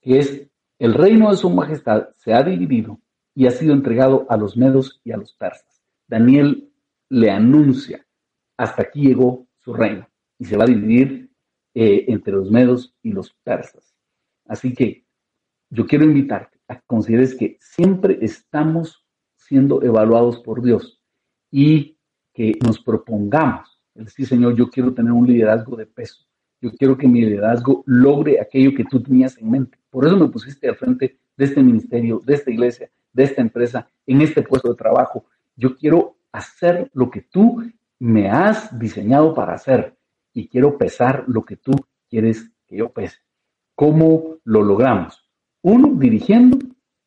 que es el reino de su majestad se ha dividido y ha sido entregado a los medos y a los persas. Daniel le anuncia, hasta aquí llegó su reino y se va a dividir eh, entre los medos y los persas. Así que yo quiero invitarte a que consideres que siempre estamos siendo evaluados por Dios y que nos propongamos, es decir, Señor, yo quiero tener un liderazgo de peso, yo quiero que mi liderazgo logre aquello que tú tenías en mente. Por eso me pusiste al frente de este ministerio, de esta iglesia, de esta empresa, en este puesto de trabajo. Yo quiero hacer lo que tú me has diseñado para hacer y quiero pesar lo que tú quieres que yo pese. ¿Cómo lo logramos? Uno, dirigiendo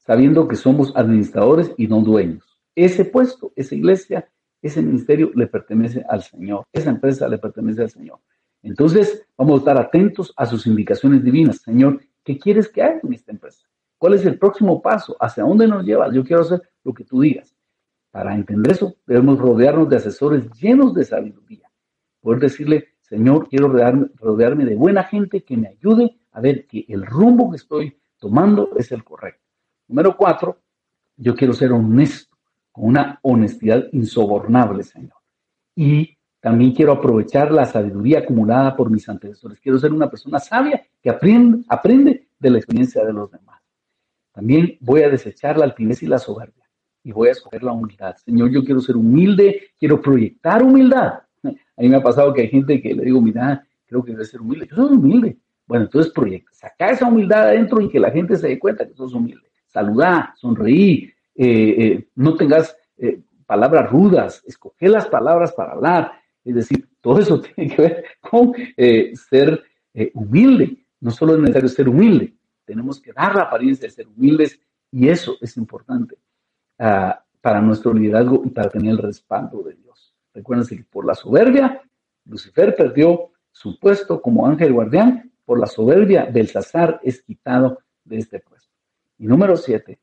sabiendo que somos administradores y no dueños. Ese puesto, esa iglesia, ese ministerio le pertenece al Señor, esa empresa le pertenece al Señor. Entonces, vamos a estar atentos a sus indicaciones divinas. Señor, ¿qué quieres que haga en esta empresa? ¿Cuál es el próximo paso? ¿Hacia dónde nos llevas? Yo quiero hacer lo que tú digas. Para entender eso, debemos rodearnos de asesores llenos de sabiduría. Poder decirle, Señor, quiero rodearme, rodearme de buena gente que me ayude a ver que el rumbo que estoy tomando es el correcto. Número cuatro, yo quiero ser honesto, con una honestidad insobornable, Señor. Y también quiero aprovechar la sabiduría acumulada por mis antecesores. Quiero ser una persona sabia que aprende, aprende de la experiencia de los demás. También voy a desechar la altivez y la soberbia y voy a escoger la humildad. Señor, yo quiero ser humilde, quiero proyectar humildad. A mí me ha pasado que hay gente que le digo, mira, creo que debe ser humilde. Yo soy humilde. Bueno, entonces proyecta, saca esa humildad adentro y que la gente se dé cuenta que sos humilde saludá, sonreí, eh, eh, no tengas eh, palabras rudas, escoge las palabras para hablar. Es decir, todo eso (laughs) tiene que ver con ser humilde. No solo es necesario ser humilde, tenemos que dar la apariencia de ser humildes y eso es importante ah, para nuestro liderazgo y para tener el respaldo de Dios. Recuérdense que por la soberbia, Lucifer perdió su puesto como ángel guardián, por la soberbia, Belsasar es quitado de este puesto. Y número siete,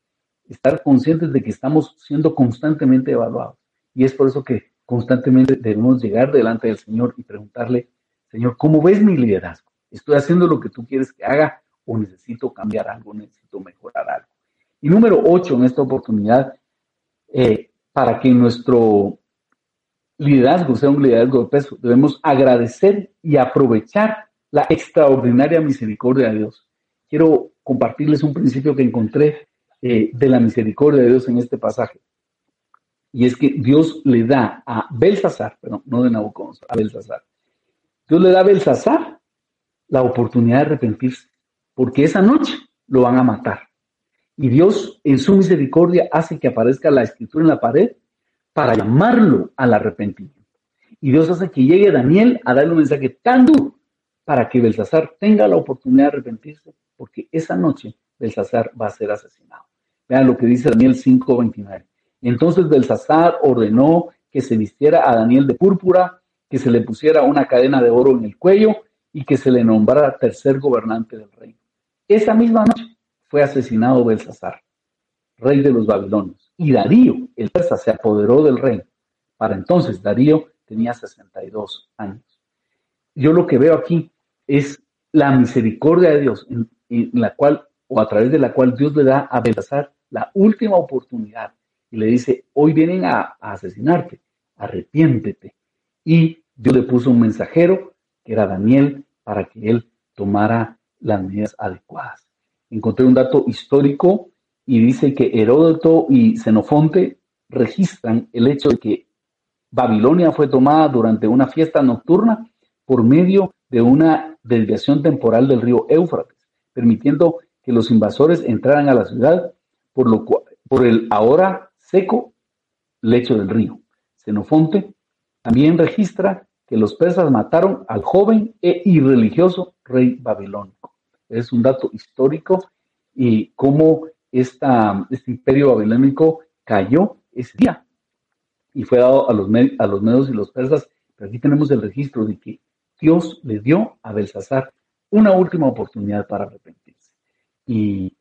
estar conscientes de que estamos siendo constantemente evaluados. Y es por eso que constantemente debemos llegar delante del Señor y preguntarle, Señor, ¿cómo ves mi liderazgo? ¿Estoy haciendo lo que tú quieres que haga o necesito cambiar algo, necesito mejorar algo? Y número ocho, en esta oportunidad, eh, para que nuestro liderazgo sea un liderazgo de peso, debemos agradecer y aprovechar la extraordinaria misericordia de Dios. Quiero compartirles un principio que encontré eh, de la misericordia de Dios en este pasaje. Y es que Dios le da a Belsasar, perdón, no de Nabucodonosor, a Belsasar. Dios le da a Belsasar la oportunidad de arrepentirse, porque esa noche lo van a matar. Y Dios en su misericordia hace que aparezca la escritura en la pared para llamarlo al arrepentimiento. Y Dios hace que llegue Daniel a darle un mensaje tan duro para que Belsasar tenga la oportunidad de arrepentirse porque esa noche Belsasar va a ser asesinado. Vean lo que dice Daniel 5:29. Entonces Belsasar ordenó que se vistiera a Daniel de púrpura que se le pusiera una cadena de oro en el cuello y que se le nombrara tercer gobernante del reino. Esa misma noche fue asesinado Belsasar, rey de los babilonios, y Darío, el persa, se apoderó del reino. Para entonces Darío tenía 62 años. Yo lo que veo aquí es la misericordia de Dios, la cual, o a través de la cual Dios le da a Belsasar la última oportunidad y le dice, hoy vienen a asesinarte, arrepiéntete. Y Dios le puso un mensajero, que era Daniel, para que él tomara las medidas adecuadas. Encontré un dato histórico y dice que Heródoto y Xenofonte registran el hecho de que Babilonia fue tomada durante una fiesta nocturna por medio de una desviación temporal del río Éufrates, permitiendo que los invasores entraran a la ciudad por, lo por el ahora seco lecho del río. Xenofonte también registra que los persas mataron al joven e irreligioso rey babilónico. Es un dato histórico y cómo este imperio babilónico cayó ese día y fue dado a los, a los medos y los persas. Pero aquí tenemos el registro de que Dios le dio a Belsasar una última oportunidad para arrepentirse. Y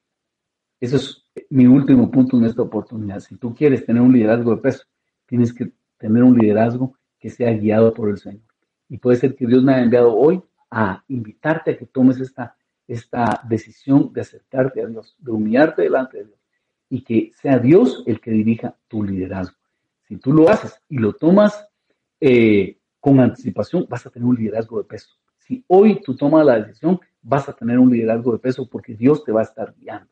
eso es mi último punto en esta oportunidad. Si tú quieres tener un liderazgo de peso, tienes que tener un liderazgo que sea guiado por el Señor. Y puede ser que Dios me haya enviado hoy a invitarte a que tomes esta, esta decisión de acercarte a Dios, de humillarte delante de Dios y que sea Dios el que dirija tu liderazgo. Si tú lo haces y lo tomas eh, con anticipación, vas a tener un liderazgo de peso. Si hoy tú tomas la decisión, vas a tener un liderazgo de peso porque Dios te va a estar guiando.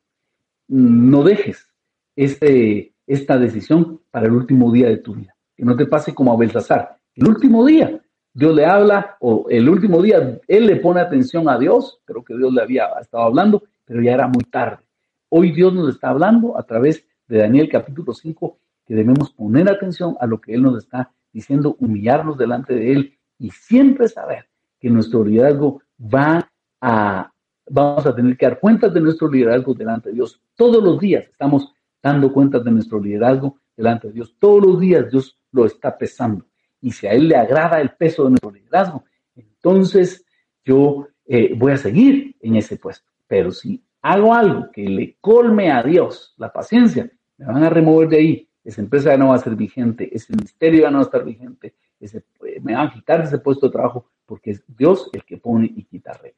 No dejes este, esta decisión para el último día de tu vida. Que no te pase como a Belsasar, el último día, Dios le habla, o el último día, él le pone atención a Dios, creo que Dios le había estado hablando, pero ya era muy tarde. Hoy Dios nos está hablando a través de Daniel capítulo 5, que debemos poner atención a lo que Él nos está diciendo, humillarnos delante de Él y siempre saber que nuestro liderazgo va a, vamos a tener que dar cuentas de nuestro liderazgo delante de Dios. Todos los días estamos dando cuentas de nuestro liderazgo delante de Dios. Todos los días Dios lo está pesando y si a Él le agrada el peso de nuestro liderazgo, entonces yo eh, voy a seguir en ese puesto. Pero si hago algo que le colme a Dios la paciencia, me van a remover de ahí. Esa empresa ya no va a ser vigente, ese ministerio ya no va a estar vigente, eh, me van a quitar ese puesto de trabajo porque es Dios el que pone y quita reyes.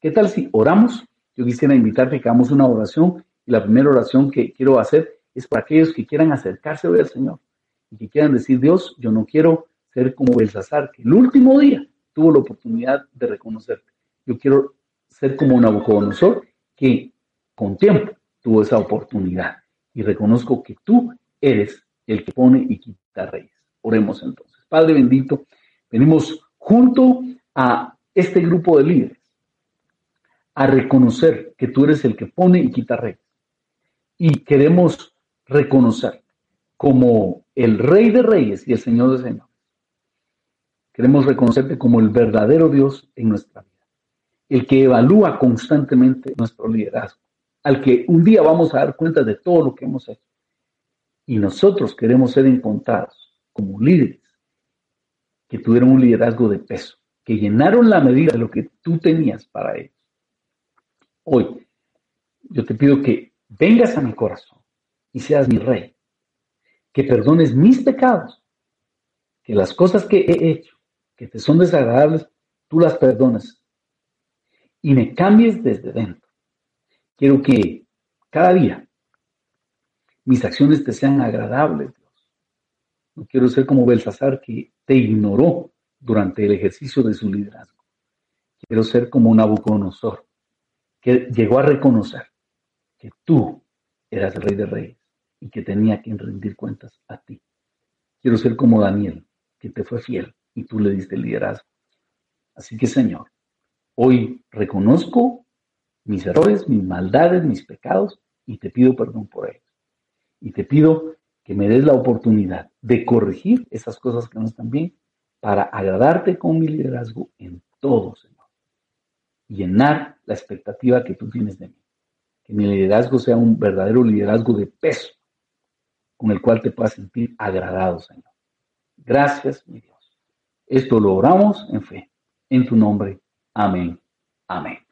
¿Qué tal si oramos? Yo quisiera invitarte a que hagamos una oración y la primera oración que quiero hacer es para aquellos que quieran acercarse hoy al Señor y que quieran decir, Dios, yo no quiero ser como Belsasar, que el último día tuvo la oportunidad de reconocerte. Yo quiero ser como Nabucodonosor, que con tiempo tuvo esa oportunidad. Y reconozco que tú eres el que pone y quita reyes. Oremos entonces. Padre bendito, venimos junto a este grupo de líderes a reconocer que tú eres el que pone y quita reyes. Y queremos reconocer como el rey de reyes y el señor de señores Queremos reconocerte como el verdadero Dios en nuestra vida, el que evalúa constantemente nuestro liderazgo, al que un día vamos a dar cuenta de todo lo que hemos hecho. Y nosotros queremos ser encontrados como líderes que tuvieron un liderazgo de peso, que llenaron la medida de lo que tú tenías para ellos. Hoy, yo te pido que vengas a mi corazón y seas mi rey, que perdones mis pecados, que las cosas que he hecho que te son desagradables, tú las perdonas y me cambies desde dentro. Quiero que cada día mis acciones te sean agradables. No quiero ser como Belsasar que te ignoró durante el ejercicio de su liderazgo. Quiero ser como Nabucodonosor, que llegó a reconocer que tú eras rey de reyes y que tenía que rendir cuentas a ti. Quiero ser como Daniel, que te fue fiel y tú le diste el liderazgo. Así que Señor, hoy reconozco mis errores, mis maldades, mis pecados y te pido perdón por ellos. Y te pido que me des la oportunidad de corregir esas cosas que no están bien para agradarte con mi liderazgo en todo, Señor. Llenar la expectativa que tú tienes de mí. Que mi liderazgo sea un verdadero liderazgo de peso con el cual te puedas sentir agradado, Señor. Gracias, mi Dios Esto lo oramos en fe. En tu nombre. Amén. Amén.